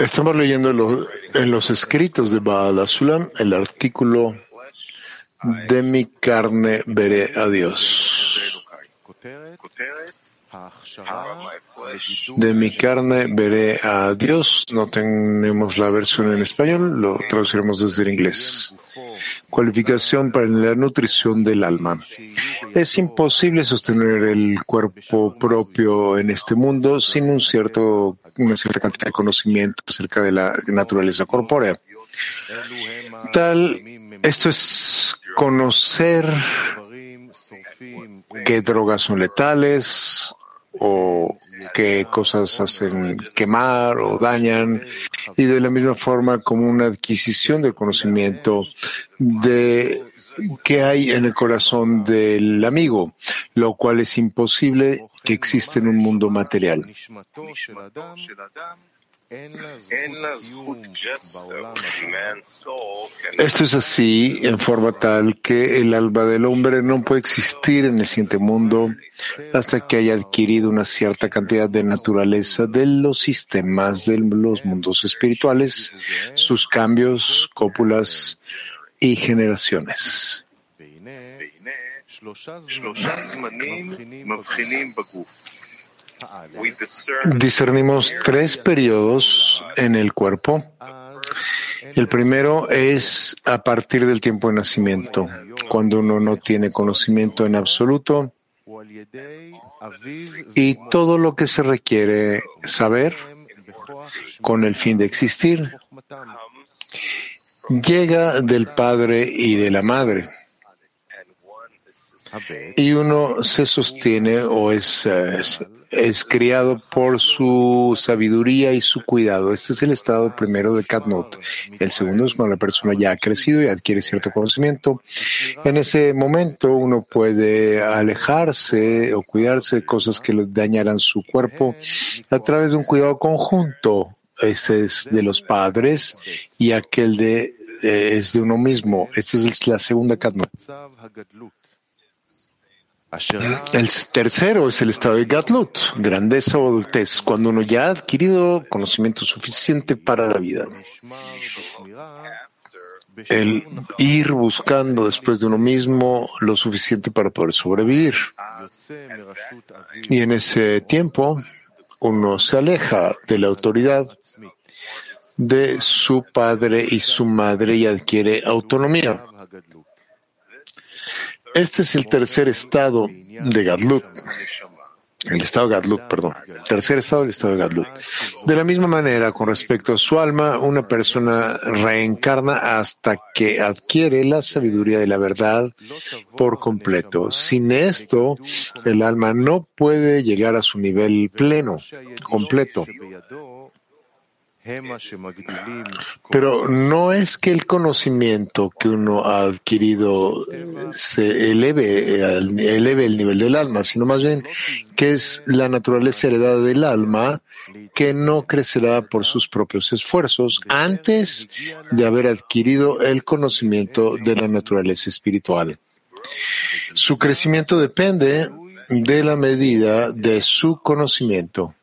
Estamos leyendo en los escritos de Baal Asulam el artículo de mi carne veré a Dios. De mi carne veré a Dios. No tenemos la versión en español, lo traduciremos desde el inglés. Cualificación para la nutrición del alma. Es imposible sostener el cuerpo propio en este mundo sin un cierto, una cierta cantidad de conocimiento acerca de la naturaleza corpórea. Tal, esto es conocer qué drogas son letales, o qué cosas hacen quemar o dañan y de la misma forma como una adquisición del conocimiento de qué hay en el corazón del amigo, lo cual es imposible que exista en un mundo material. Esto es así en forma tal que el alma del hombre no puede existir en el siguiente mundo hasta que haya adquirido una cierta cantidad de naturaleza de los sistemas de los mundos espirituales, sus cambios, cópulas y generaciones discernimos tres periodos en el cuerpo. El primero es a partir del tiempo de nacimiento, cuando uno no tiene conocimiento en absoluto y todo lo que se requiere saber con el fin de existir llega del padre y de la madre y uno se sostiene o es, eh, es, es criado por su sabiduría y su cuidado. Este es el estado primero de Katnut. El segundo es cuando la persona ya ha crecido y adquiere cierto conocimiento. En ese momento uno puede alejarse o cuidarse de cosas que le dañarán su cuerpo a través de un cuidado conjunto. Este es de los padres y aquel de, eh, es de uno mismo. Esta es la segunda Katnut. El tercero es el estado de Gatlut, grandeza o adultez, cuando uno ya ha adquirido conocimiento suficiente para la vida. El ir buscando después de uno mismo lo suficiente para poder sobrevivir. Y en ese tiempo uno se aleja de la autoridad de su padre y su madre y adquiere autonomía. Este es el tercer estado de Gadlut. El estado de Gadlut, perdón. Tercer estado del estado de Gadlut. De la misma manera, con respecto a su alma, una persona reencarna hasta que adquiere la sabiduría de la verdad por completo. Sin esto, el alma no puede llegar a su nivel pleno, completo. Pero no es que el conocimiento que uno ha adquirido se eleve, eleve el nivel del alma, sino más bien que es la naturaleza heredada del alma que no crecerá por sus propios esfuerzos antes de haber adquirido el conocimiento de la naturaleza espiritual. Su crecimiento depende de la medida de su conocimiento.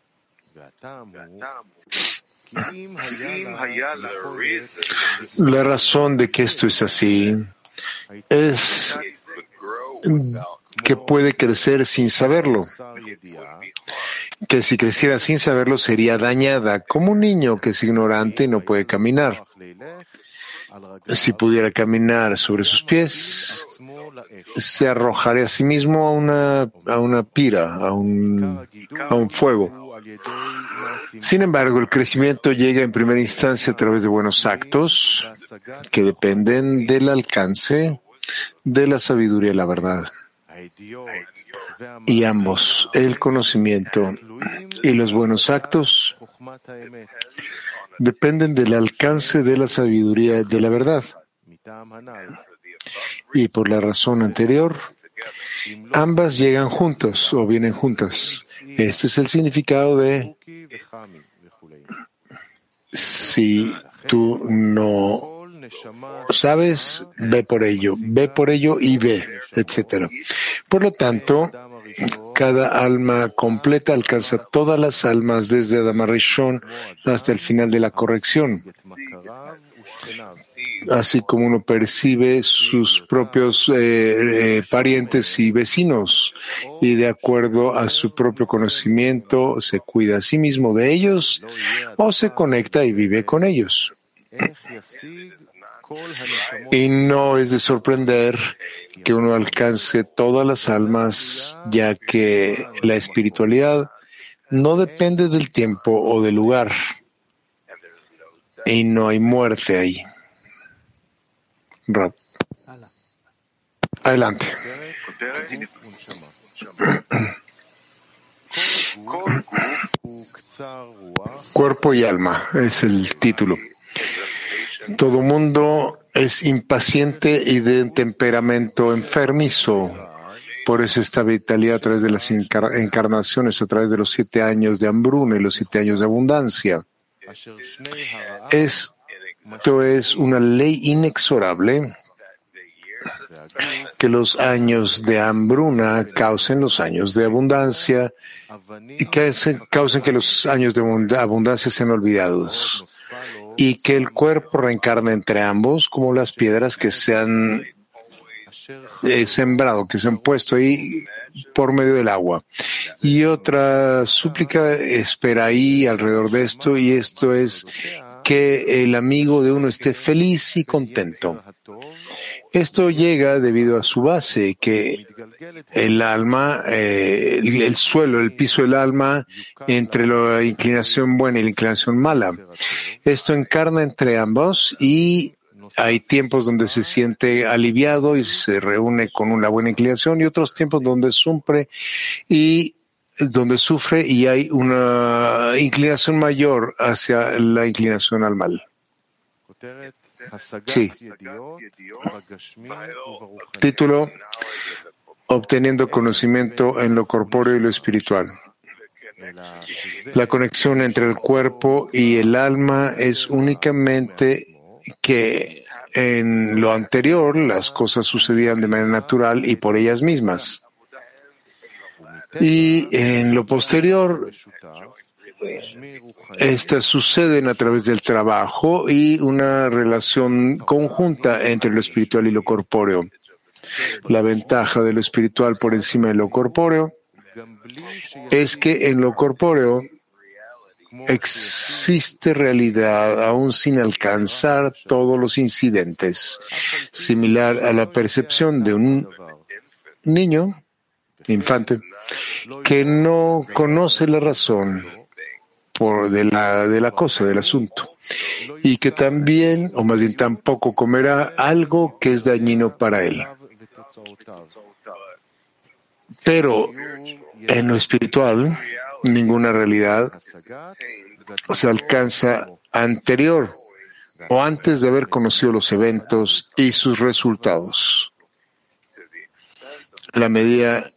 La razón de que esto es así es que puede crecer sin saberlo, que si creciera sin saberlo sería dañada, como un niño que es ignorante y no puede caminar. Si pudiera caminar sobre sus pies, se arrojaría a sí mismo a una, a una pira, a un, a un fuego. Sin embargo, el crecimiento llega en primera instancia a través de buenos actos que dependen del alcance de la sabiduría y la verdad. Y ambos, el conocimiento y los buenos actos, dependen del alcance de la sabiduría de la verdad. Y por la razón anterior, Ambas llegan juntos o vienen juntas. Este es el significado de si tú no sabes, ve por ello, ve por ello y ve, etc. Por lo tanto, cada alma completa alcanza todas las almas desde Adamarishon hasta el final de la corrección. Así como uno percibe sus propios eh, eh, parientes y vecinos y de acuerdo a su propio conocimiento se cuida a sí mismo de ellos o se conecta y vive con ellos. Y no es de sorprender que uno alcance todas las almas, ya que la espiritualidad no depende del tiempo o del lugar. Y no hay muerte ahí. Adelante. Cuerpo y alma es el título. Todo mundo es impaciente y de temperamento enfermizo. Por eso esta vitalidad a través de las encarnaciones, a través de los siete años de hambruna y los siete años de abundancia. Esto es una ley inexorable que los años de hambruna causen los años de abundancia y que causen que los años de abundancia sean olvidados y que el cuerpo reencarne entre ambos como las piedras que se han eh, sembrado, que se han puesto ahí por medio del agua. Y otra súplica espera ahí alrededor de esto y esto es que el amigo de uno esté feliz y contento. Esto llega debido a su base, que el alma, eh, el suelo, el piso del alma, entre la inclinación buena y la inclinación mala. Esto encarna entre ambos y hay tiempos donde se siente aliviado y se reúne con una buena inclinación y otros tiempos donde sufre y donde sufre y hay una inclinación mayor hacia la inclinación al mal. Sí. Título Obteniendo conocimiento en lo corpóreo y lo espiritual. La conexión entre el cuerpo y el alma es únicamente que en lo anterior las cosas sucedían de manera natural y por ellas mismas. Y en lo posterior estas suceden a través del trabajo y una relación conjunta entre lo espiritual y lo corpóreo. La ventaja de lo espiritual por encima de lo corpóreo es que en lo corpóreo existe realidad aún sin alcanzar todos los incidentes, similar a la percepción de un niño, infante, que no conoce la razón por de la, de la cosa, del asunto. Y que también, o más bien tampoco comerá algo que es dañino para él. Pero en lo espiritual, ninguna realidad se alcanza anterior o antes de haber conocido los eventos y sus resultados. La medida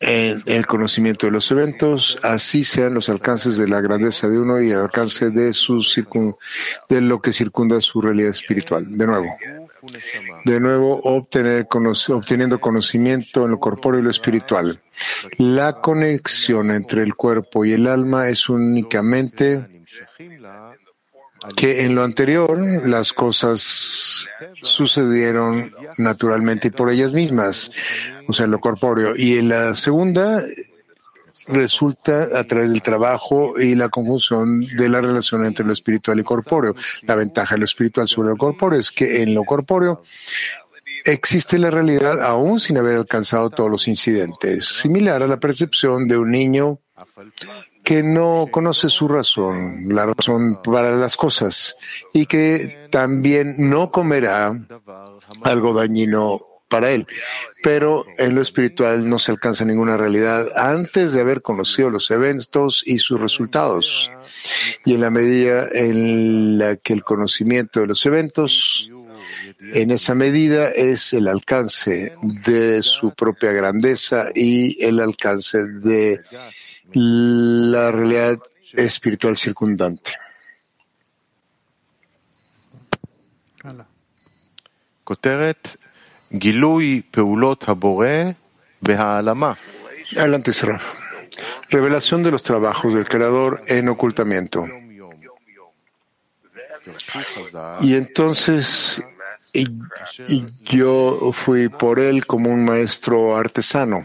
en el conocimiento de los eventos, así sean los alcances de la grandeza de uno y el alcance de, su de lo que circunda su realidad espiritual. De nuevo, de nuevo obtener, obteniendo conocimiento en lo corpóreo y lo espiritual. La conexión entre el cuerpo y el alma es únicamente que en lo anterior las cosas sucedieron naturalmente y por ellas mismas, o sea, lo corpóreo. Y en la segunda resulta a través del trabajo y la conjunción de la relación entre lo espiritual y corpóreo. La ventaja de lo espiritual sobre lo corpóreo es que en lo corpóreo existe la realidad aún sin haber alcanzado todos los incidentes, similar a la percepción de un niño que no conoce su razón, la razón para las cosas, y que también no comerá algo dañino para él. Pero en lo espiritual no se alcanza ninguna realidad antes de haber conocido los eventos y sus resultados. Y en la medida en la que el conocimiento de los eventos, en esa medida es el alcance de su propia grandeza y el alcance de la realidad espiritual circundante. Adelante, Sarah. Revelación de los trabajos del Creador en ocultamiento. Y entonces y, y yo fui por él como un maestro artesano.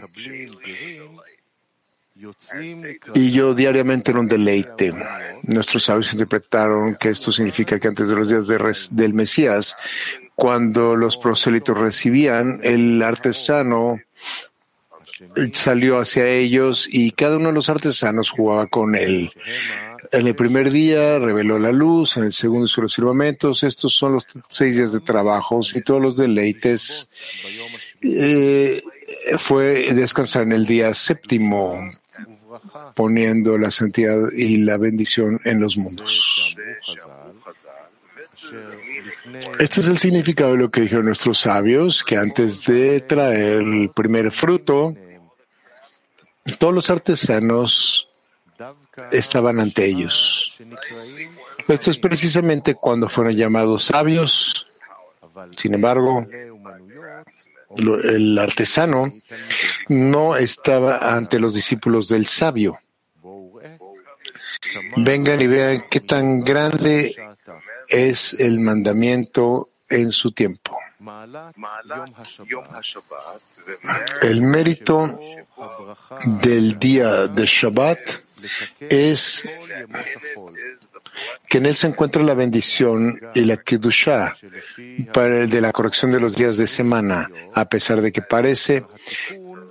Y yo diariamente era un deleite. Nuestros sabios interpretaron que esto significa que antes de los días de res- del Mesías, cuando los prosélitos recibían, el artesano salió hacia ellos y cada uno de los artesanos jugaba con él. En el primer día reveló la luz, en el segundo hizo los firmamentos. Estos son los seis días de trabajos y todos los deleites. Eh, fue descansar en el día séptimo, poniendo la santidad y la bendición en los mundos. Este es el significado de lo que dijeron nuestros sabios, que antes de traer el primer fruto, todos los artesanos estaban ante ellos. Esto es precisamente cuando fueron llamados sabios. Sin embargo, el artesano no estaba ante los discípulos del sabio. Vengan y vean qué tan grande es el mandamiento en su tiempo. El mérito del día de Shabbat es que en él se encuentra la bendición y la el de la corrección de los días de semana, a pesar de que parece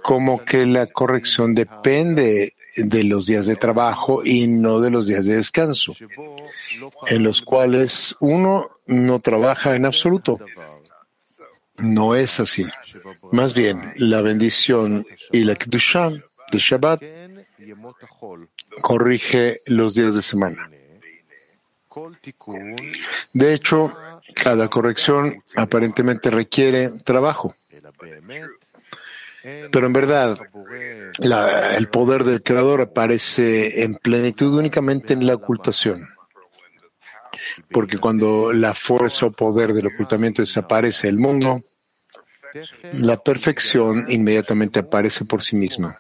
como que la corrección depende de los días de trabajo y no de los días de descanso, en los cuales uno no trabaja en absoluto. No es así. Más bien, la bendición y la Kedushah de Shabbat corrige los días de semana. De hecho, cada corrección aparentemente requiere trabajo. Pero en verdad, el poder del Creador aparece en plenitud únicamente en la ocultación. Porque cuando la fuerza o poder del ocultamiento desaparece del mundo, la perfección inmediatamente aparece por sí misma.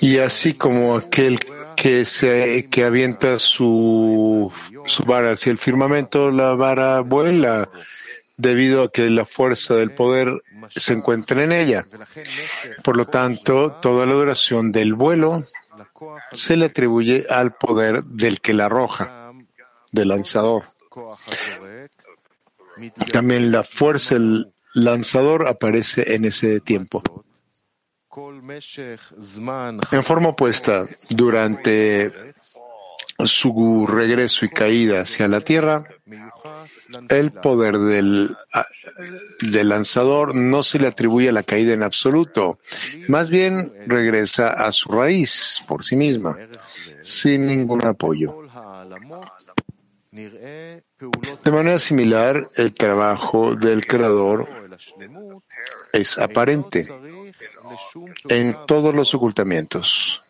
Y así como aquel que se que avienta su, su vara hacia el firmamento, la vara vuela debido a que la fuerza del poder se encuentra en ella. Por lo tanto, toda la duración del vuelo se le atribuye al poder del que la arroja, del lanzador. También la fuerza del lanzador aparece en ese tiempo. En forma opuesta, durante su regreso y caída hacia la tierra, el poder del, ah, del lanzador no se le atribuye a la caída en absoluto, más bien regresa a su raíz por sí misma, sin ningún apoyo. De manera similar, el trabajo del creador es aparente en todos los ocultamientos.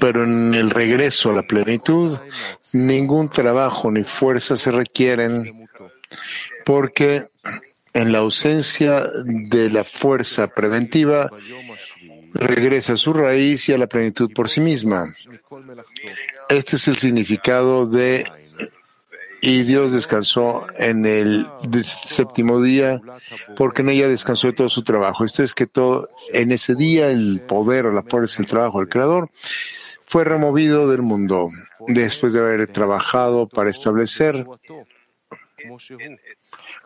Pero en el regreso a la plenitud, ningún trabajo ni fuerza se requieren porque en la ausencia de la fuerza preventiva regresa a su raíz y a la plenitud por sí misma. Este es el significado de y Dios descansó en el séptimo día porque en ella descansó de todo su trabajo. Esto es que todo, en ese día el poder la fuerza del trabajo del Creador fue removido del mundo después de haber trabajado para establecer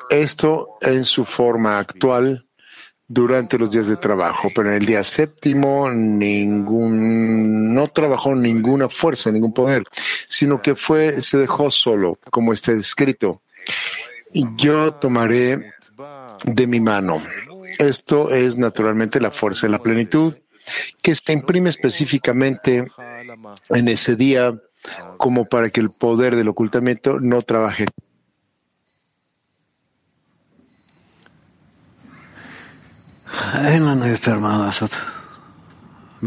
esto en su forma actual durante los días de trabajo, pero en el día séptimo ningún, no trabajó ninguna fuerza, ningún poder, sino que fue, se dejó solo, como está escrito. Yo tomaré de mi mano. Esto es naturalmente la fuerza de la plenitud que se imprime específicamente en ese día como para que el poder del ocultamiento no trabaje. אין לנו יותר מה לעשות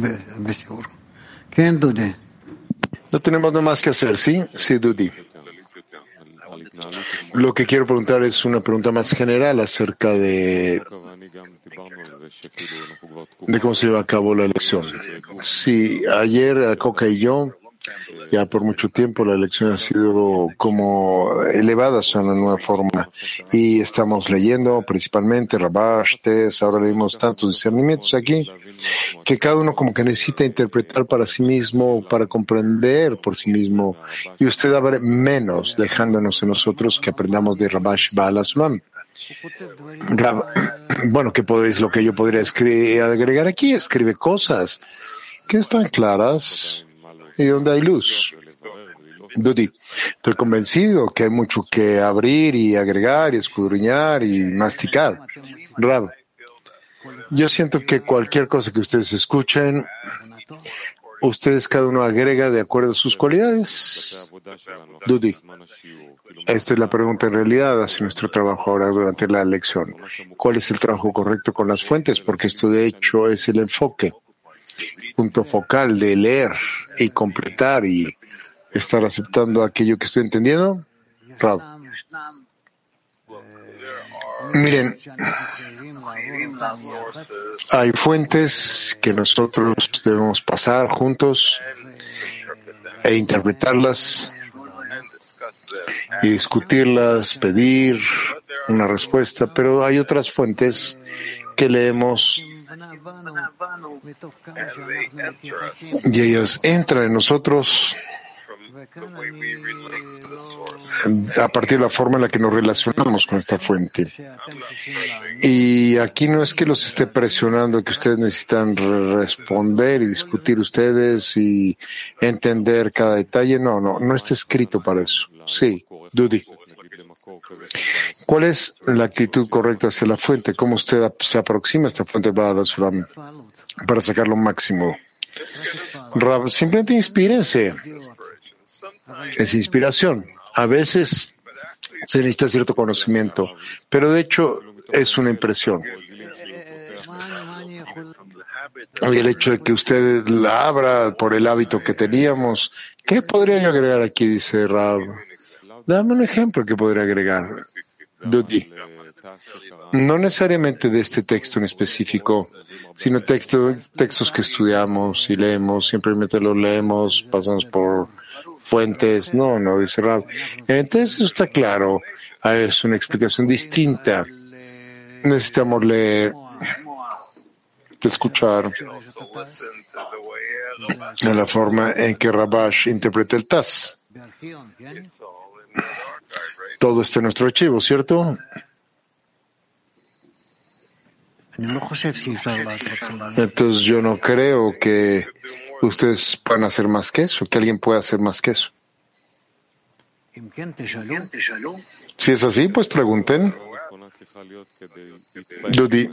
ב- בשיעור. כן, דודי. No tenemos nada más que hacer, ¿sí? Sí, Dudi. Lo que quiero preguntar es una pregunta más general acerca de, de cómo se lleva a cabo la elección. Sí, ayer Coca y yo ya por mucho tiempo la elección ha sido como elevada a una nueva forma y estamos leyendo principalmente Rabash, Tes, ahora leímos tantos discernimientos aquí que cada uno como que necesita interpretar para sí mismo, para comprender por sí mismo y usted abre menos dejándonos en nosotros que aprendamos de Rabash Baal Asulam. Bueno, ¿qué podéis, lo que yo podría agregar aquí? Escribe cosas que están claras y donde hay luz. Dudi, estoy convencido que hay mucho que abrir y agregar y escudriñar y masticar. Rab, yo siento que cualquier cosa que ustedes escuchen, ustedes cada uno agrega de acuerdo a sus cualidades. Dudi, esta es la pregunta en realidad hacia nuestro trabajo ahora durante la lección. ¿Cuál es el trabajo correcto con las fuentes? Porque esto de hecho es el enfoque punto focal de leer y completar y estar aceptando aquello que estoy entendiendo? Miren, hay fuentes que nosotros debemos pasar juntos e interpretarlas y discutirlas, pedir una respuesta, pero hay otras fuentes que leemos y ellos entran en nosotros a partir de la forma en la que nos relacionamos con esta fuente. Y aquí no es que los esté presionando, que ustedes necesitan responder y discutir ustedes y entender cada detalle. No, no, no está escrito para eso. Sí, Dudi. ¿Cuál es la actitud correcta hacia la fuente? ¿Cómo usted se aproxima a esta fuente para, para sacar lo máximo? simplemente inspírense. Es inspiración. A veces se necesita cierto conocimiento, pero de hecho es una impresión. Y el hecho de que usted la abra por el hábito que teníamos, ¿qué podría yo agregar aquí? Dice Rab. Dame un ejemplo que podría agregar. Dudi. No necesariamente de este texto en específico, sino texto, textos que estudiamos y leemos, simplemente los leemos, pasamos por fuentes. No, no, dice Rab. Entonces está claro. Ah, es una explicación distinta. Necesitamos leer, escuchar la forma en que Rabash interpreta el TAS. Todo está en nuestro archivo, ¿cierto? Entonces yo no creo que ustedes puedan hacer más que eso, que alguien pueda hacer más que eso. Si es así, pues pregunten. Dudi,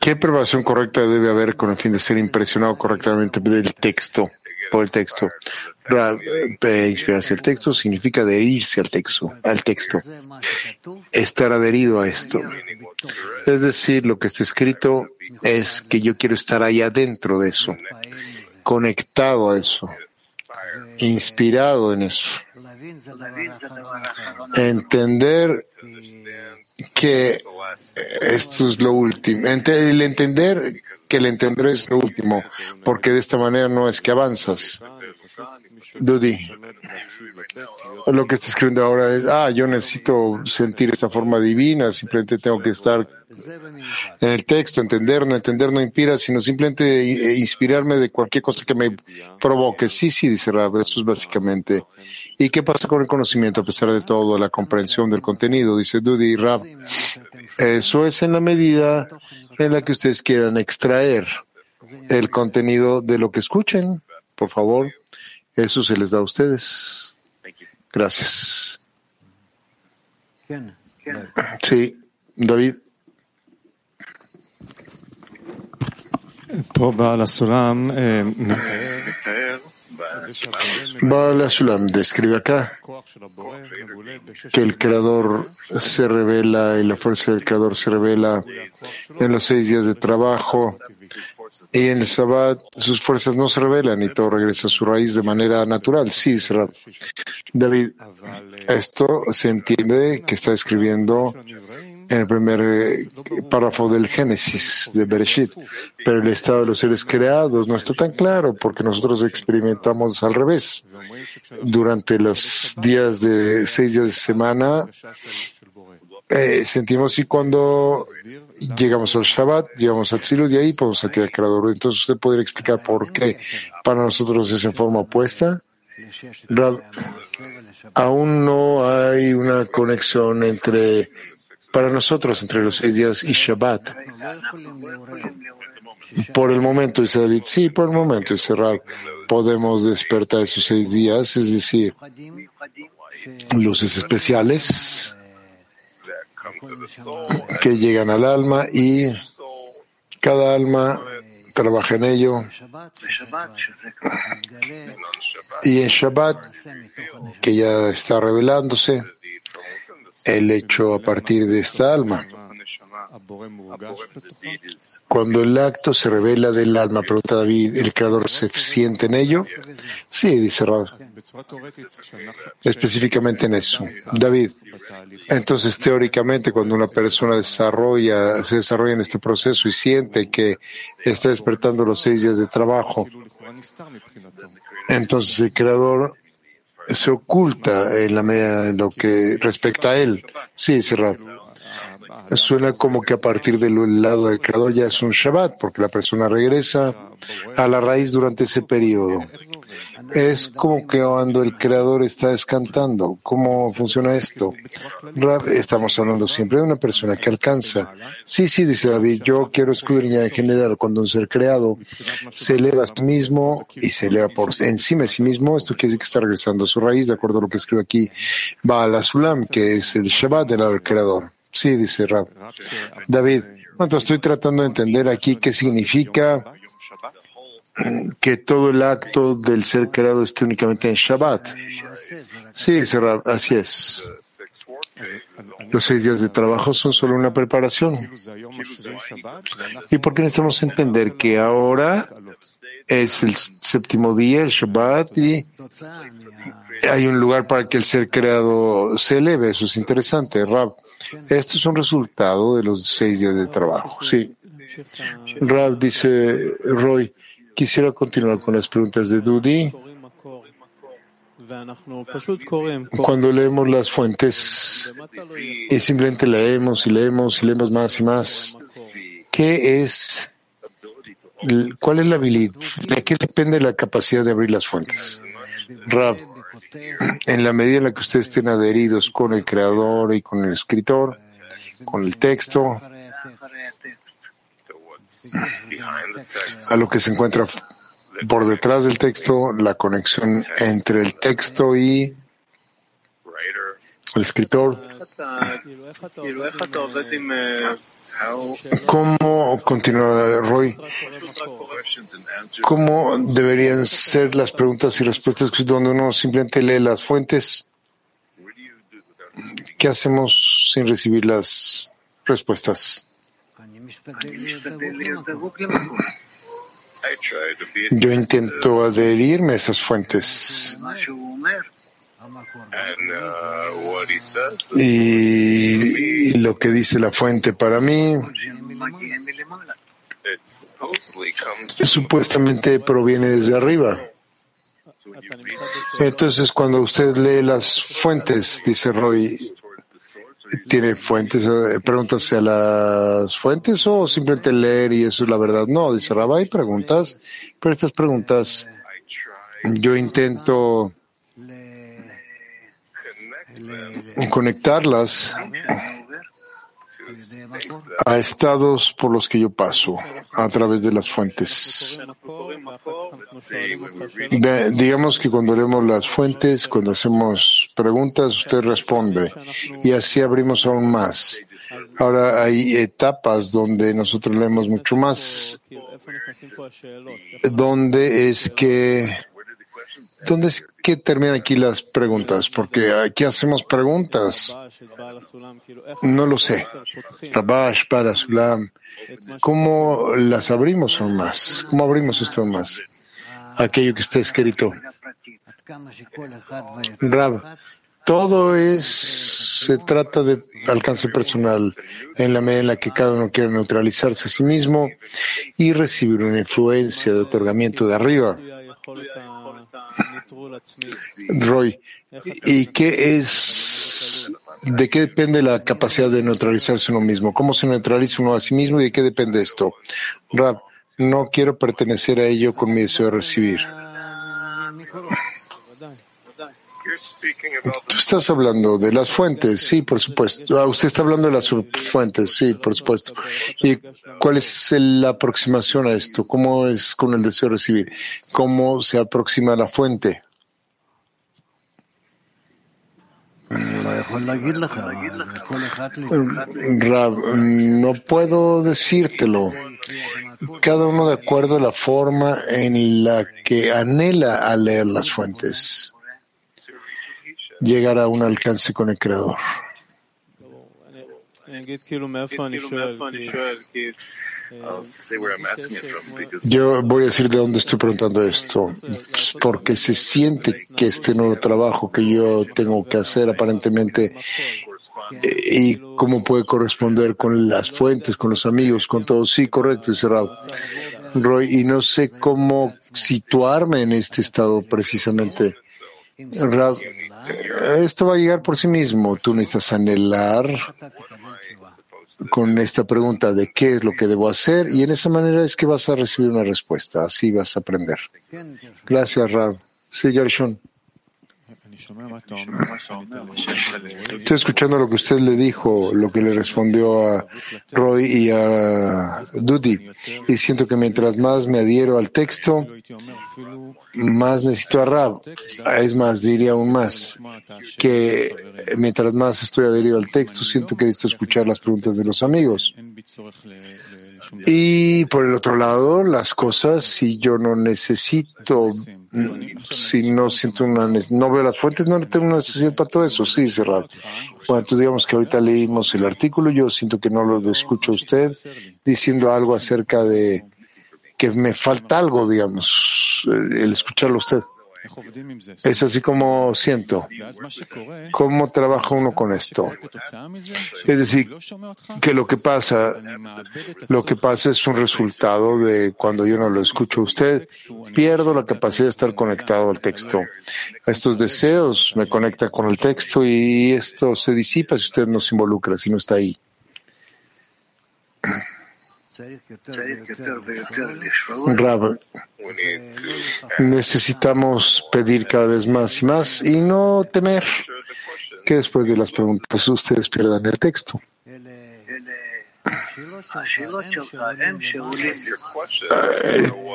¿qué preparación correcta debe haber con el fin de ser impresionado correctamente del texto? Por el texto. Inspirarse el texto significa adherirse al texto, al texto, estar adherido a esto. Es decir, lo que está escrito es que yo quiero estar ahí adentro de eso, conectado a eso, inspirado en eso. Entender que esto es lo último. El entender que el entender es lo último, porque de esta manera no es que avanzas. Dudi, lo que está escribiendo ahora es, ah, yo necesito sentir esta forma divina, simplemente tengo que estar en el texto, entender, no entender no inspira, sino simplemente inspirarme de cualquier cosa que me provoque. Sí, sí, dice Rab, eso es básicamente. ¿Y qué pasa con el conocimiento a pesar de todo, la comprensión del contenido? Dice Dudi Rab. Eso es en la medida en la que ustedes quieran extraer el contenido de lo que escuchen. Por favor, eso se les da a ustedes. Gracias. Sí, David. Baal describe acá que el creador se revela y la fuerza del creador se revela en los seis días de trabajo Y en el Sabbat sus fuerzas no se revelan y todo regresa a su raíz de manera natural. Sí, Rab. David, esto se entiende que está escribiendo en el primer eh, párrafo del Génesis de Bereshit, pero el estado de los seres creados no está tan claro porque nosotros experimentamos al revés. Durante los días de seis días de semana eh, sentimos y cuando llegamos al Shabbat, llegamos al Tzilut y ahí podemos sentir al Creador. Entonces usted podría explicar por qué para nosotros es en forma opuesta. Aún no hay una conexión entre para nosotros entre los seis días y Shabbat. Por el momento, dice David, sí, por el momento, dice podemos despertar esos seis días, es decir, luces especiales que llegan al alma y cada alma trabaja en ello. Y en Shabbat, que ya está revelándose, el hecho a partir de esta alma. Cuando el acto se revela del alma, pregunta David, ¿el creador se siente en ello? Sí, dice Rab. Específicamente en eso. David, entonces teóricamente cuando una persona desarrolla, se desarrolla en este proceso y siente que está despertando los seis días de trabajo, entonces el creador se oculta en la medida de lo que respecta a él. Sí, Rab. Suena como que a partir del lado del creador ya es un Shabbat, porque la persona regresa a la raíz durante ese periodo. Es como que cuando el creador está descantando. ¿Cómo funciona esto? estamos hablando siempre de una persona que alcanza. Sí, sí, dice David, yo quiero escudriñar en general cuando un ser creado se eleva a sí mismo y se eleva por encima de sí mismo. Esto quiere decir que está regresando a su raíz, de acuerdo a lo que escribe aquí, va a la Sulam, que es el Shabbat del creador. Sí, dice Rab. David, entonces estoy tratando de entender aquí qué significa que todo el acto del ser creado esté únicamente en Shabbat. Sí, así es. Los seis días de trabajo son solo una preparación. ¿Y por qué necesitamos entender que ahora es el séptimo día, el Shabbat, y hay un lugar para que el ser creado se eleve? Eso es interesante, Rab. Esto es un resultado de los seis días de trabajo. Sí. Rab dice, Roy, quisiera continuar con las preguntas de Dudi. Cuando leemos las fuentes y simplemente leemos y leemos y leemos más y más, ¿qué es, cuál es la habilidad? ¿De qué depende la capacidad de abrir las fuentes? Rab, en la medida en la que ustedes estén adheridos con el creador y con el escritor, con el texto, a lo que se encuentra por detrás del texto, la conexión entre el texto y el escritor. ¿Cómo, continúa Roy, cómo deberían ser las preguntas y respuestas donde uno simplemente lee las fuentes? ¿Qué hacemos sin recibir las respuestas? Yo intento adherirme a esas fuentes. Y lo que dice la fuente para mí supuestamente proviene desde arriba. Entonces, cuando usted lee las fuentes, dice Roy, ¿tiene fuentes? Eh, ¿Preguntas a las fuentes o simplemente leer y eso es la verdad? No, dice Rabbi, preguntas, pero estas preguntas yo intento conectarlas a estados por los que yo paso a través de las fuentes. digamos que cuando leemos las fuentes, cuando hacemos preguntas, usted responde y así abrimos aún más. Ahora hay etapas donde nosotros leemos mucho más, donde es que ¿Dónde es que terminan aquí las preguntas? Porque aquí hacemos preguntas. No lo sé. Rabash, para Sulam. ¿Cómo las abrimos aún más? ¿Cómo abrimos esto aún más? Aquello que está escrito. Rab, todo es, se trata de alcance personal en la medida en la que cada uno quiere neutralizarse a sí mismo y recibir una influencia de otorgamiento de arriba. Roy, ¿y qué es, de qué depende la capacidad de neutralizarse uno mismo? ¿Cómo se neutraliza uno a sí mismo y de qué depende esto? Rab, no quiero pertenecer a ello con mi deseo de recibir. Tú estás hablando de las fuentes, sí, por supuesto. Ah, usted está hablando de las fuentes, sí, por supuesto. ¿Y cuál es la aproximación a esto? ¿Cómo es con el deseo de recibir? ¿Cómo se aproxima a la fuente? No puedo decírtelo. Cada uno de acuerdo a la forma en la que anhela a leer las fuentes llegar a un alcance con el Creador. Yo voy a decir de dónde estoy preguntando esto, pues, porque se siente que este nuevo trabajo que yo tengo que hacer aparentemente eh, y cómo puede corresponder con las fuentes, con los amigos, con todo. Sí, correcto, dice Roy, y no sé cómo situarme en este estado precisamente. Rab, esto va a llegar por sí mismo. Tú necesitas anhelar con esta pregunta de qué es lo que debo hacer y en esa manera es que vas a recibir una respuesta. Así vas a aprender. Gracias, Rab. Sí, Gershon. Estoy escuchando lo que usted le dijo, lo que le respondió a Roy y a Dudi, y siento que mientras más me adhiero al texto, más necesito a Rab. Es más, diría aún más, que mientras más estoy adherido al texto, siento que necesito escuchar las preguntas de los amigos. Y por el otro lado, las cosas, si yo no necesito, si no siento una, no veo las fuentes, no tengo una necesidad para todo eso, sí, cerrar. Bueno, entonces digamos que ahorita leímos el artículo, yo siento que no lo escucho a usted diciendo algo acerca de que me falta algo, digamos, el escucharlo a usted. Es así como siento. ¿Cómo trabaja uno con esto? Es decir, que lo que pasa, lo que pasa es un resultado de cuando yo no lo escucho a usted, pierdo la capacidad de estar conectado al texto. Estos deseos me conectan con el texto y esto se disipa si usted no se involucra, si no está ahí. Rab, necesitamos pedir cada vez más y más y no temer que después de las preguntas ustedes pierdan el texto.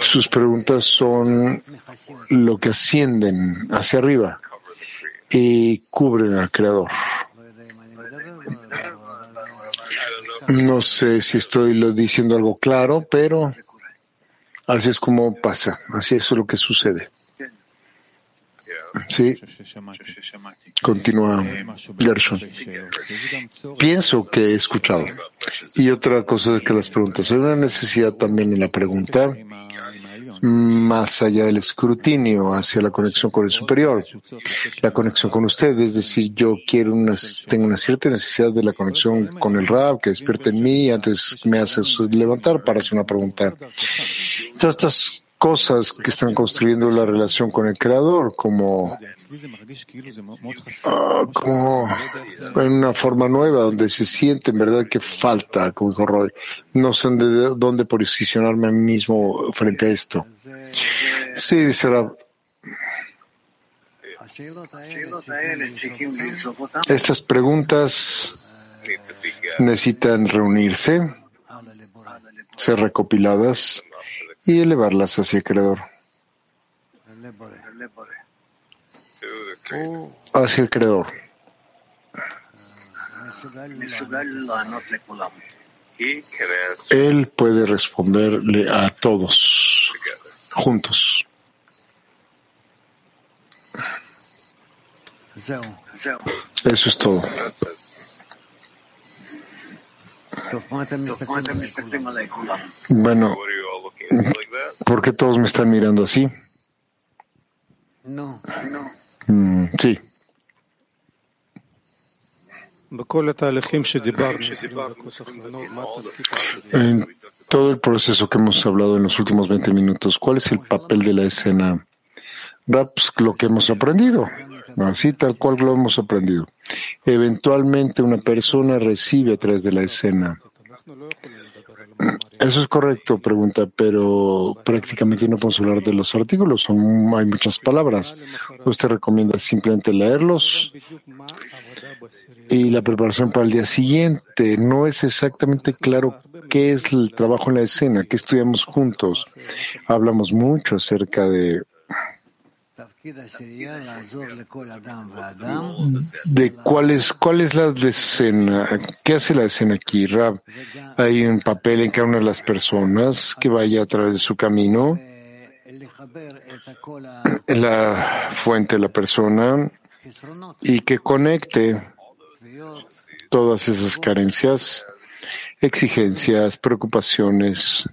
Sus preguntas son lo que ascienden hacia arriba y cubren al Creador. No sé si estoy diciendo algo claro, pero así es como pasa, así es lo que sucede. Sí, continúa Gershon. Pienso que he escuchado. Y otra cosa que las preguntas. Hay una necesidad también en la pregunta más allá del escrutinio hacia la conexión con el superior, la conexión con usted, es decir, yo quiero una, tengo una cierta necesidad de la conexión con el Rab que despierta en mí antes me hace levantar para hacer una pregunta. Todas cosas que están construyendo la relación con el creador como, ah, como en una forma nueva donde se siente en verdad que falta, como dijo Roy. No sé de dónde posicionarme a mí mismo frente a esto. Sí, dice Estas preguntas necesitan reunirse, ser recopiladas y elevarlas hacia el Creador. Hacia el Creador. Él puede responderle a todos juntos. Eso es todo. Bueno, ¿por qué todos me están mirando así? No. Mm, sí. En todo el proceso que hemos hablado en los últimos 20 minutos, ¿cuál es el papel de la escena? Raps, lo que hemos aprendido, así tal cual lo hemos aprendido. Eventualmente una persona recibe a través de la escena. Eso es correcto, pregunta, pero prácticamente no podemos hablar de los artículos, son, hay muchas palabras. ¿Usted recomienda simplemente leerlos? Y la preparación para el día siguiente, no es exactamente claro qué es el trabajo en la escena, qué estudiamos juntos. Hablamos mucho acerca de de cuál es, cuál es la escena, qué hace la escena aquí, Rab. Hay un papel en cada una de las personas que vaya a través de su camino, la fuente de la persona y que conecte todas esas carencias, exigencias, preocupaciones,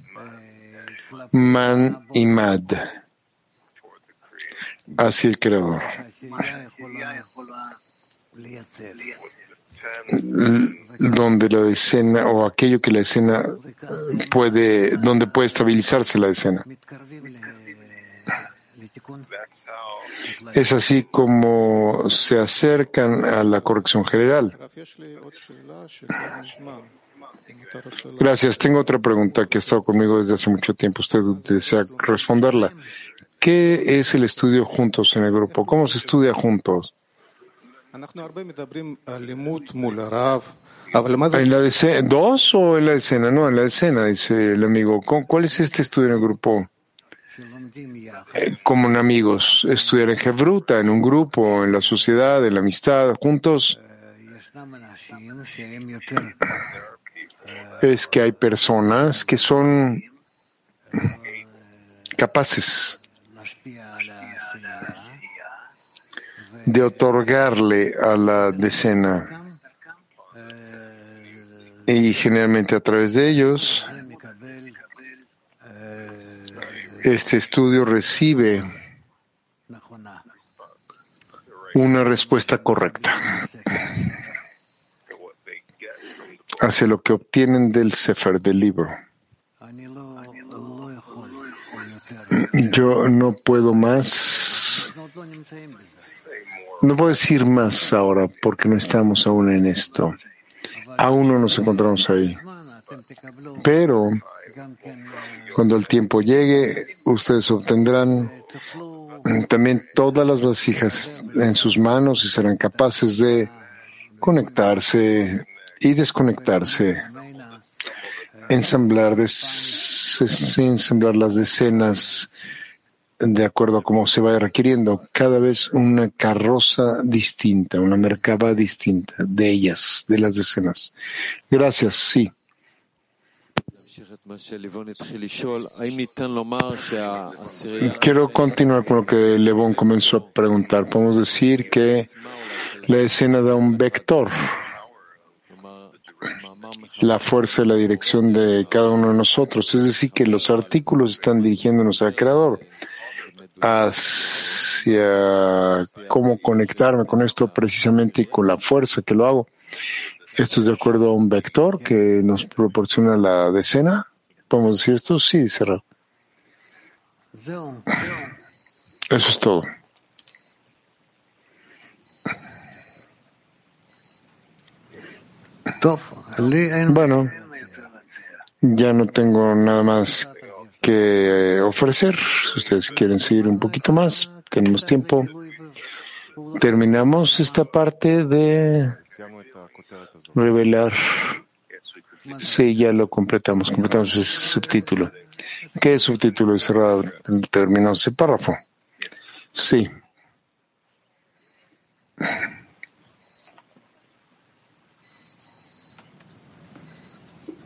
man y mad hacia el Creador. Donde la escena o aquello que la escena puede, donde puede estabilizarse la escena. Es así como se acercan a la corrección general. Gracias. Tengo otra pregunta que ha estado conmigo desde hace mucho tiempo. Usted desea responderla. ¿Qué es el estudio juntos en el grupo? ¿Cómo se estudia juntos? ¿En la decena, dos o en la escena? No, en la escena, dice el amigo. ¿Cuál es este estudio en el grupo? Eh, como en amigos, estudiar en Jebruta, en un grupo, en la sociedad, en la amistad, juntos. Es que hay personas que son capaces de otorgarle a la decena y generalmente a través de ellos este estudio recibe una respuesta correcta hacia lo que obtienen del Sefer, del libro. Yo no puedo más no puedo decir más ahora porque no estamos aún en esto. Aún no nos encontramos ahí. Pero cuando el tiempo llegue, ustedes obtendrán también todas las vasijas en sus manos y serán capaces de conectarse y desconectarse, ensamblar, ensamblar las decenas de acuerdo a cómo se vaya requiriendo, cada vez una carroza distinta, una mercaba distinta de ellas, de las decenas. Gracias, sí. Quiero continuar con lo que Levón comenzó a preguntar. Podemos decir que la escena da un vector, la fuerza y la dirección de cada uno de nosotros. Es decir, que los artículos están dirigiéndonos al Creador hacia cómo conectarme con esto precisamente y con la fuerza que lo hago. Esto es de acuerdo a un vector que nos proporciona la decena. ¿Podemos decir esto? Sí, cerrado. Eso es todo. Bueno, ya no tengo nada más que ofrecer. Si ustedes quieren seguir un poquito más, tenemos tiempo. Terminamos esta parte de revelar. Sí, ya lo completamos, completamos ese subtítulo. ¿Qué subtítulo? cerrado terminó ese párrafo. Sí.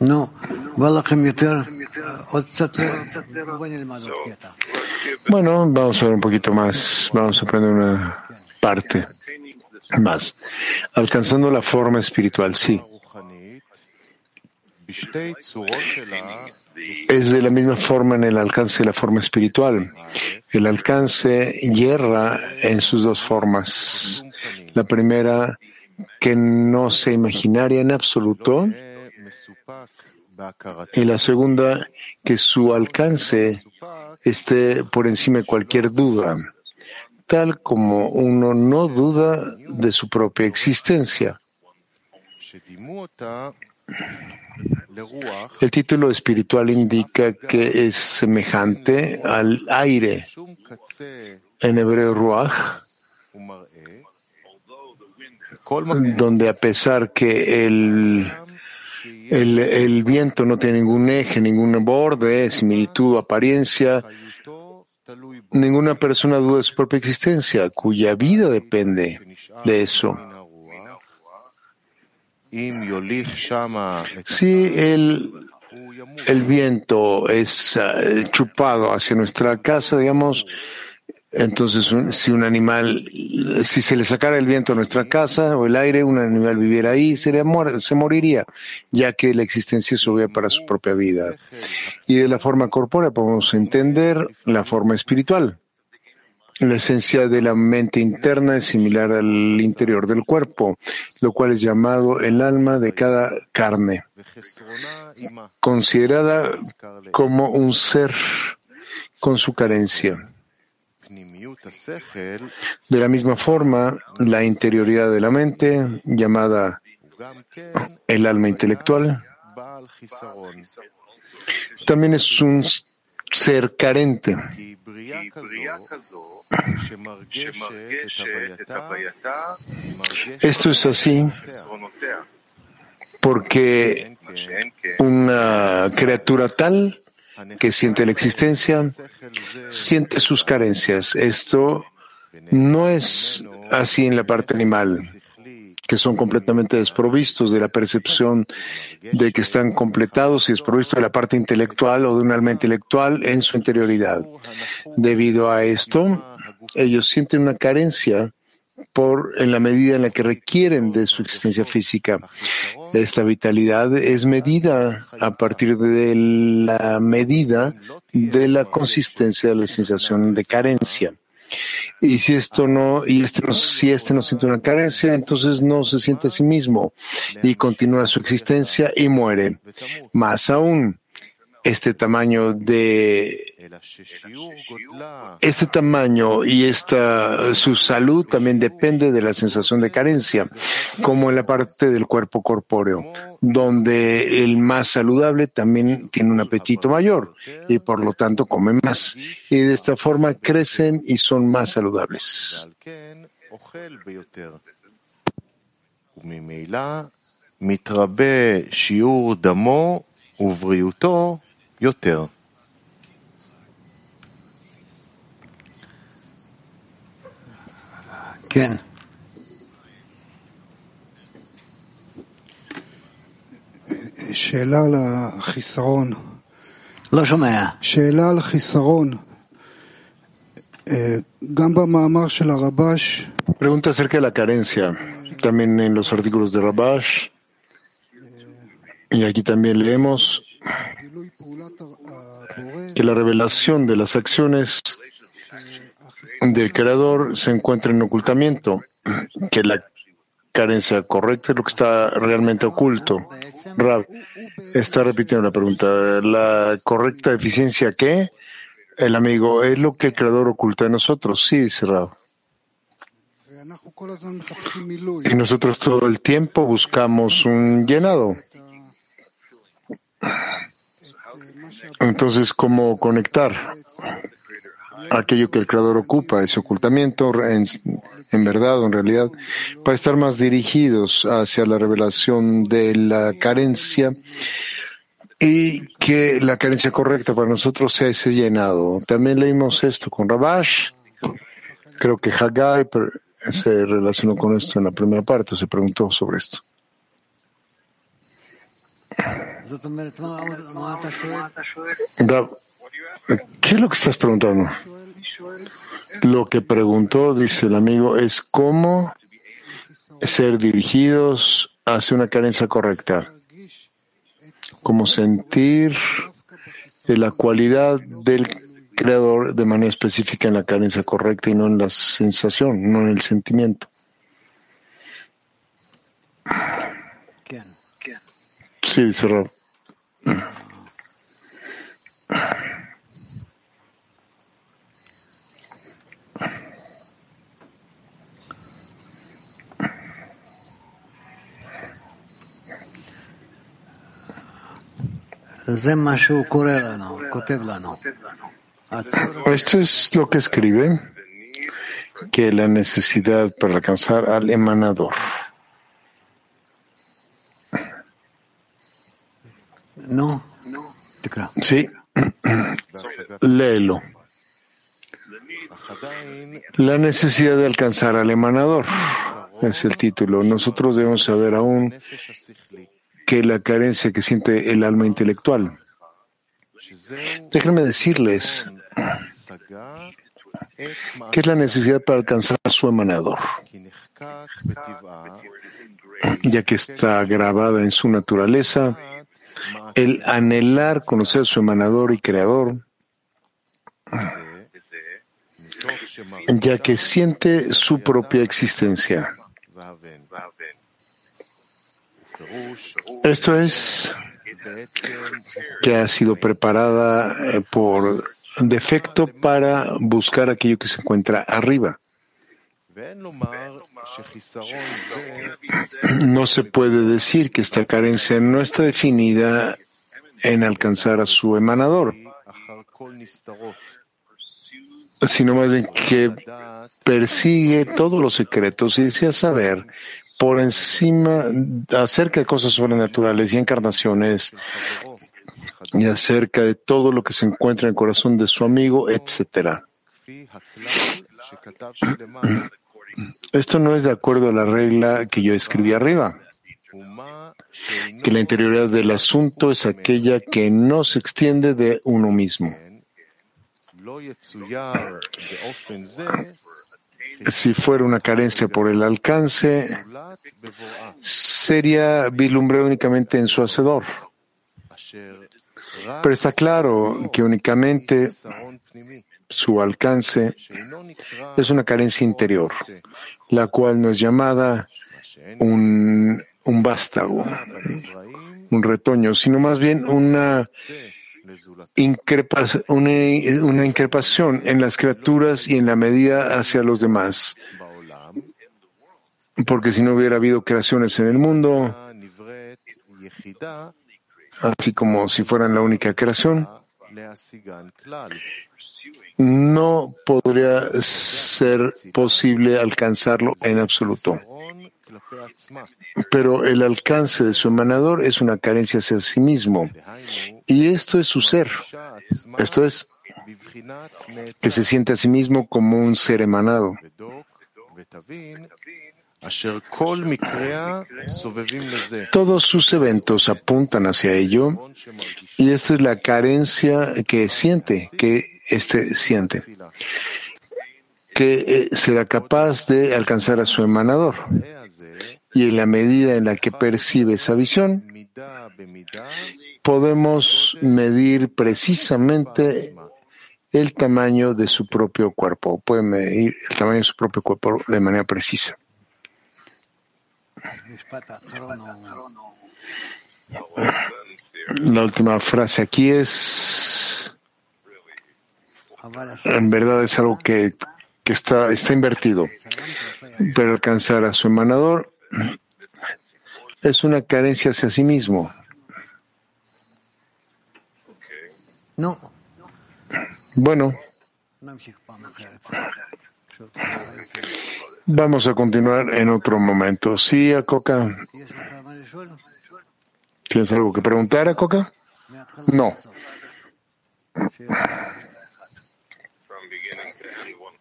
No, bueno, vamos a ver un poquito más, vamos a aprender una parte. Más, alcanzando la forma espiritual, sí. Es de la misma forma en el alcance de la forma espiritual. El alcance hierra en sus dos formas. La primera, que no sea imaginaria en absoluto, y la segunda, que su alcance esté por encima de cualquier duda, tal como uno no duda de su propia existencia. El título espiritual indica que es semejante al aire. En hebreo, ruach, donde a pesar que el, el, viento no tiene ningún eje, ningún borde, similitud apariencia, ninguna persona duda de su propia existencia, cuya vida depende de eso. Si el, viento es uh, chupado hacia nuestra casa, digamos, entonces un, si un animal, si se le sacara el viento a nuestra casa o el aire, un animal viviera ahí, sería, se moriría, ya que la existencia es obvia para su propia vida. Y de la forma corpórea podemos entender la forma espiritual. La esencia de la mente interna es similar al interior del cuerpo, lo cual es llamado el alma de cada carne, considerada como un ser con su carencia. De la misma forma, la interioridad de la mente, llamada el alma intelectual, también es un ser carente. Esto es así porque una criatura tal que siente la existencia siente sus carencias. Esto no es así en la parte animal que son completamente desprovistos de la percepción de que están completados y desprovistos de la parte intelectual o de un alma intelectual en su interioridad. Debido a esto, ellos sienten una carencia por en la medida en la que requieren de su existencia física. Esta vitalidad es medida a partir de la medida de la consistencia de la sensación de carencia. Y si esto no, y este no, si este no siente una carencia, entonces no se siente a sí mismo y continúa su existencia y muere. Más aún, este tamaño de este tamaño y esta su salud también depende de la sensación de carencia, como en la parte del cuerpo corpóreo, donde el más saludable también tiene un apetito mayor y por lo tanto come más y de esta forma crecen y son más saludables. כן. שאלה על החיסרון. לא שומע. שאלה על החיסרון. גם במאמר של הרבש. Pregunta acerca de la carencia. También en los artículos de Rabash. Y aquí también leemos que la revelación de las acciones del creador se encuentra en ocultamiento, que la carencia correcta es lo que está realmente oculto. Rab, está repitiendo la pregunta. ¿La correcta eficiencia qué? El amigo, es lo que el creador oculta de nosotros. Sí, dice Rab. Y nosotros todo el tiempo buscamos un llenado. Entonces, ¿cómo conectar aquello que el creador ocupa, ese ocultamiento, en, verdad o en realidad, para estar más dirigidos hacia la revelación de la carencia y que la carencia correcta para nosotros sea ese llenado. También leímos esto con Rabash, creo que Haggai se relacionó con esto en la primera parte, se preguntó sobre esto. ¿Qué es lo que estás preguntando? Lo que preguntó, dice el amigo, es cómo ser dirigidos hacia una carencia correcta, como sentir la cualidad del creador de manera específica en la carencia correcta y no en la sensación, no en el sentimiento. Sí, dice Rob. Esto es lo que escribe, que la necesidad para alcanzar al emanador. No. Sí, léelo. La necesidad de alcanzar al emanador es el título. Nosotros debemos saber aún que la carencia que siente el alma intelectual. Déjenme decirles que es la necesidad para alcanzar a su emanador, ya que está grabada en su naturaleza el anhelar conocer a su emanador y creador, ya que siente su propia existencia. Esto es que ha sido preparada eh, por defecto para buscar aquello que se encuentra arriba. No se puede decir que esta carencia no está definida en alcanzar a su emanador, sino más bien que persigue todos los secretos y desea saber por encima acerca de cosas sobrenaturales y encarnaciones y acerca de todo lo que se encuentra en el corazón de su amigo, etcétera. Esto no es de acuerdo a la regla que yo escribí arriba, que la interioridad del asunto es aquella que no se extiende de uno mismo. Si fuera una carencia por el alcance, sería vislumbrado únicamente en su hacedor. Pero está claro que únicamente su alcance es una carencia interior, la cual no es llamada un, un vástago, un retoño, sino más bien una, una, una increpación en las criaturas y en la medida hacia los demás. Porque si no hubiera habido creaciones en el mundo, así como si fueran la única creación, no podría ser posible alcanzarlo en absoluto. Pero el alcance de su emanador es una carencia hacia sí mismo. Y esto es su ser. Esto es que se siente a sí mismo como un ser emanado. Todos sus eventos apuntan hacia ello y esta es la carencia que siente, que éste siente, que eh, será capaz de alcanzar a su emanador. Y en la medida en la que percibe esa visión, podemos medir precisamente el tamaño de su propio cuerpo. Puede medir el tamaño de su propio cuerpo de manera precisa. La última frase aquí es, en verdad es algo que, que está, está invertido. Pero alcanzar a su emanador es una carencia hacia sí mismo. No. Bueno. Vamos a continuar en otro momento. Sí, Coca. ¿Tienes algo que preguntar Coca? No.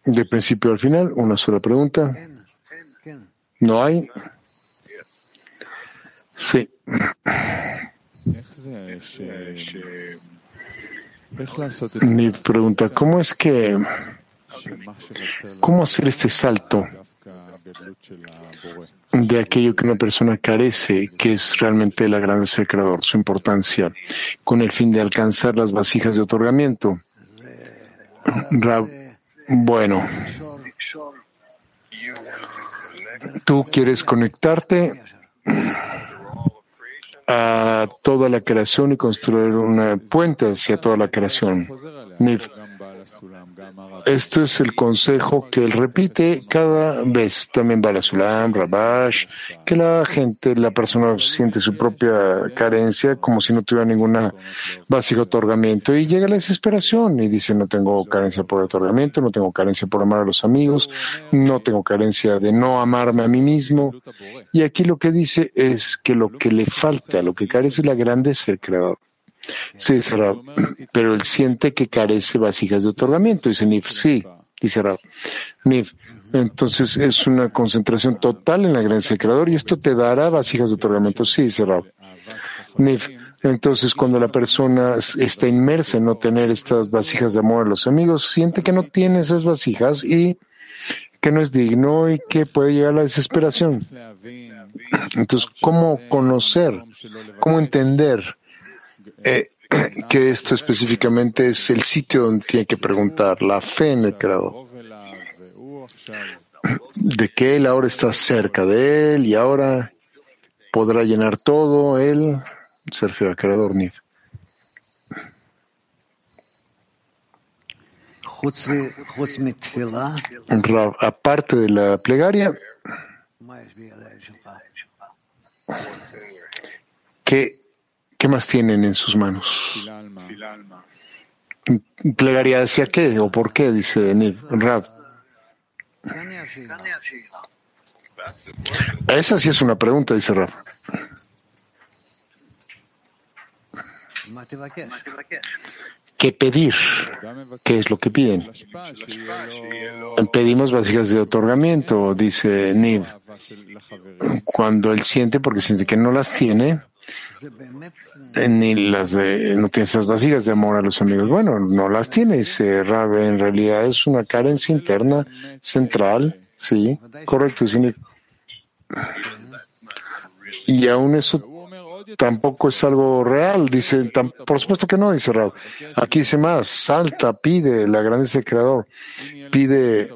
De principio al final, una sola pregunta. ¿No hay? Sí. Mi pregunta, ¿cómo es que, cómo hacer este salto de aquello que una persona carece, que es realmente la grandeza del Creador, su importancia, con el fin de alcanzar las vasijas de otorgamiento. Bueno, tú quieres conectarte a toda la creación y construir una puente hacia toda la creación. Esto es el consejo que él repite cada vez. También Balasulam, Rabash, que la gente, la persona siente su propia carencia como si no tuviera ninguna básica otorgamiento y llega la desesperación y dice no tengo carencia por otorgamiento, no tengo carencia por amar a los amigos, no tengo carencia de no amarme a mí mismo. Y aquí lo que dice es que lo que le falta, lo que carece es la grandeza del creador. Sí, dice Rab, pero él siente que carece vasijas de otorgamiento. Dice Nif, sí, dice Rab. Nif, entonces es una concentración total en la gracia del Creador y esto te dará vasijas de otorgamiento. Sí, dice Rab. Nif, entonces cuando la persona está inmersa en no tener estas vasijas de amor a los amigos, siente que no tiene esas vasijas y que no es digno y que puede llegar a la desesperación. Entonces, ¿cómo conocer? ¿Cómo entender? Eh, que esto específicamente es el sitio donde tiene que preguntar la fe en el Creador. De que Él ahora está cerca de Él y ahora podrá llenar todo Él, se refiere al Creador Nif. Aparte de la plegaria, ¿qué ¿Qué más tienen en sus manos? ¿Plegaría hacia qué o por qué? Dice Niv, Rab. Esa sí es una pregunta, dice Rab. ¿Qué pedir? ¿Qué es lo que piden? Pedimos vasijas de otorgamiento, dice Niv. Cuando él siente, porque siente que no las tiene, ni las de, no tiene esas vasijas de amor a los amigos. Bueno, no las tiene, dice Rabe. En realidad es una carencia interna central, sí, correcto. Y aún eso tampoco es algo real, dice, por supuesto que no, dice Raúl. Aquí dice más, salta, pide la grandeza del Creador, pide,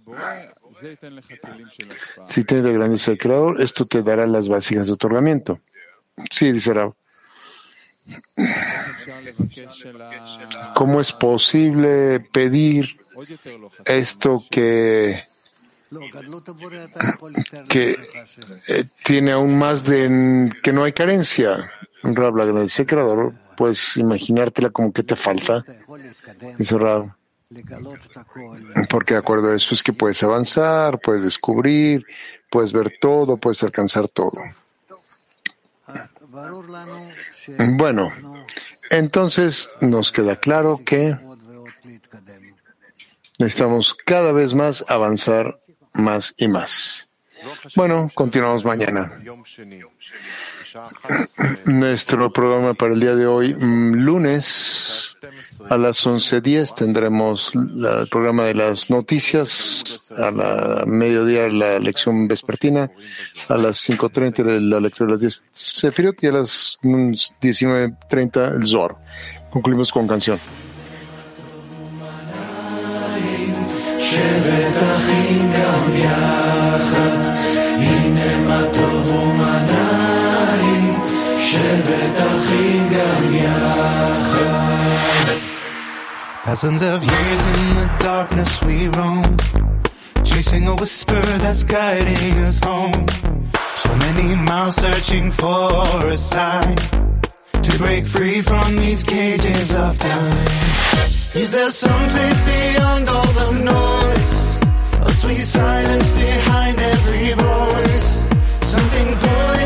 si tienes la grandeza del Creador, esto te dará las vasijas de otorgamiento. Sí, dice Raúl. ¿Cómo es posible pedir esto que, eh, tiene aún más de que no hay carencia? Rab, la agradecida creador, pues imaginártela como que te falta. Dice Rab. Porque de acuerdo a eso es que puedes avanzar, puedes descubrir, puedes ver todo, puedes alcanzar todo. Bueno, entonces nos queda claro que necesitamos cada vez más avanzar más y más. Bueno, continuamos mañana. Nuestro programa para el día de hoy, mm, lunes a las 11.10 tendremos el programa de las noticias, a la mediodía la lección vespertina, a las 5.30 la lectura de las 10 Sefirot y a las 19.30 el Zor. Concluimos con canción. Thousands of years in the darkness we roam, chasing a whisper that's guiding us home. So many miles searching for a sign to break free from these cages of time. Is there some place beyond all the noise? A sweet silence behind every voice. Something pulling